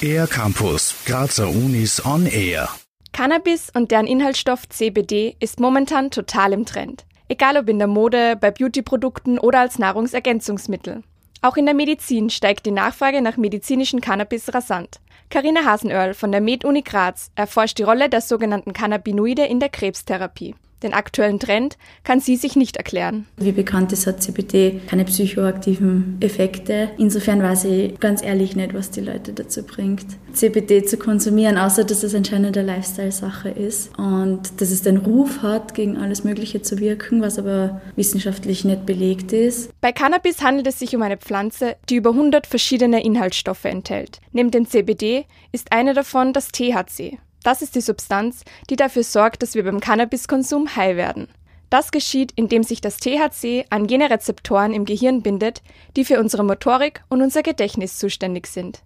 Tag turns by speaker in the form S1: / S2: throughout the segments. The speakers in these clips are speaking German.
S1: Air Campus, Grazer Unis on Air.
S2: Cannabis und deren Inhaltsstoff CBD ist momentan total im Trend. Egal ob in der Mode, bei Beautyprodukten oder als Nahrungsergänzungsmittel. Auch in der Medizin steigt die Nachfrage nach medizinischen Cannabis rasant. Carina Hasenöhrl von der Med-Uni Graz erforscht die Rolle der sogenannten Cannabinoide in der Krebstherapie. Den aktuellen Trend kann sie sich nicht erklären.
S3: Wie bekannt ist, hat CBD keine psychoaktiven Effekte. Insofern weiß ich ganz ehrlich nicht, was die Leute dazu bringt, CBD zu konsumieren, außer dass es anscheinend eine Lifestyle-Sache ist und dass es den Ruf hat, gegen alles Mögliche zu wirken, was aber wissenschaftlich nicht belegt ist.
S2: Bei Cannabis handelt es sich um eine Pflanze, die über 100 verschiedene Inhaltsstoffe enthält. Neben dem CBD ist eine davon das THC. Das ist die Substanz, die dafür sorgt, dass wir beim Cannabiskonsum high werden. Das geschieht, indem sich das THC an jene Rezeptoren im Gehirn bindet, die für unsere Motorik und unser Gedächtnis zuständig sind.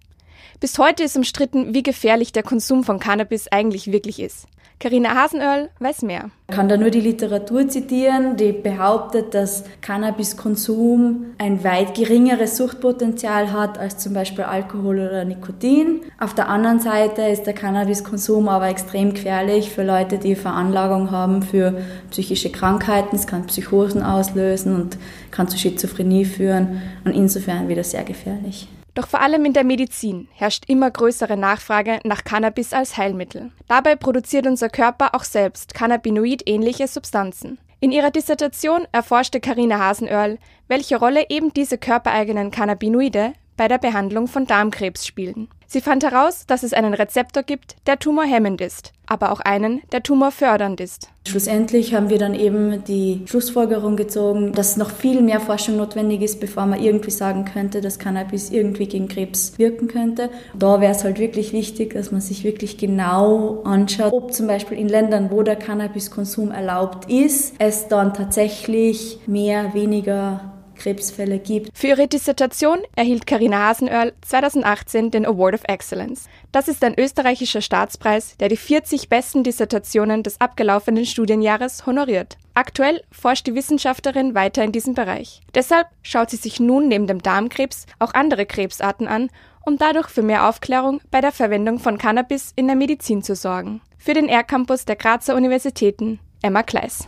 S2: Bis heute ist umstritten, wie gefährlich der Konsum von Cannabis eigentlich wirklich ist. Carina Hasenöhrl weiß mehr.
S3: Ich kann da nur die Literatur zitieren, die behauptet, dass Cannabiskonsum ein weit geringeres Suchtpotenzial hat als zum Beispiel Alkohol oder Nikotin. Auf der anderen Seite ist der Cannabiskonsum aber extrem gefährlich für Leute, die Veranlagung haben für psychische Krankheiten. Es kann Psychosen auslösen und kann zu Schizophrenie führen und insofern wieder sehr gefährlich.
S2: Doch vor allem in der Medizin herrscht immer größere Nachfrage nach Cannabis als Heilmittel. Dabei produziert unser Körper auch selbst cannabinoid-ähnliche Substanzen. In ihrer Dissertation erforschte Karina Hasenöhrl, welche Rolle eben diese körpereigenen Cannabinoide bei der Behandlung von Darmkrebs spielen. Sie fand heraus, dass es einen Rezeptor gibt, der tumorhemmend ist, aber auch einen, der tumorfördernd ist.
S3: Schlussendlich haben wir dann eben die Schlussfolgerung gezogen, dass noch viel mehr Forschung notwendig ist, bevor man irgendwie sagen könnte, dass Cannabis irgendwie gegen Krebs wirken könnte. Da wäre es halt wirklich wichtig, dass man sich wirklich genau anschaut, ob zum Beispiel in Ländern, wo der Cannabiskonsum erlaubt ist, es dann tatsächlich mehr, weniger Krebsfälle gibt.
S2: Für ihre Dissertation erhielt Karina Hasenöhrl 2018 den Award of Excellence. Das ist ein österreichischer Staatspreis, der die 40 besten Dissertationen des abgelaufenen Studienjahres honoriert. Aktuell forscht die Wissenschaftlerin weiter in diesem Bereich. Deshalb schaut sie sich nun neben dem Darmkrebs auch andere Krebsarten an, um dadurch für mehr Aufklärung bei der Verwendung von Cannabis in der Medizin zu sorgen. Für den R-Campus der Grazer Universitäten Emma Kleiss.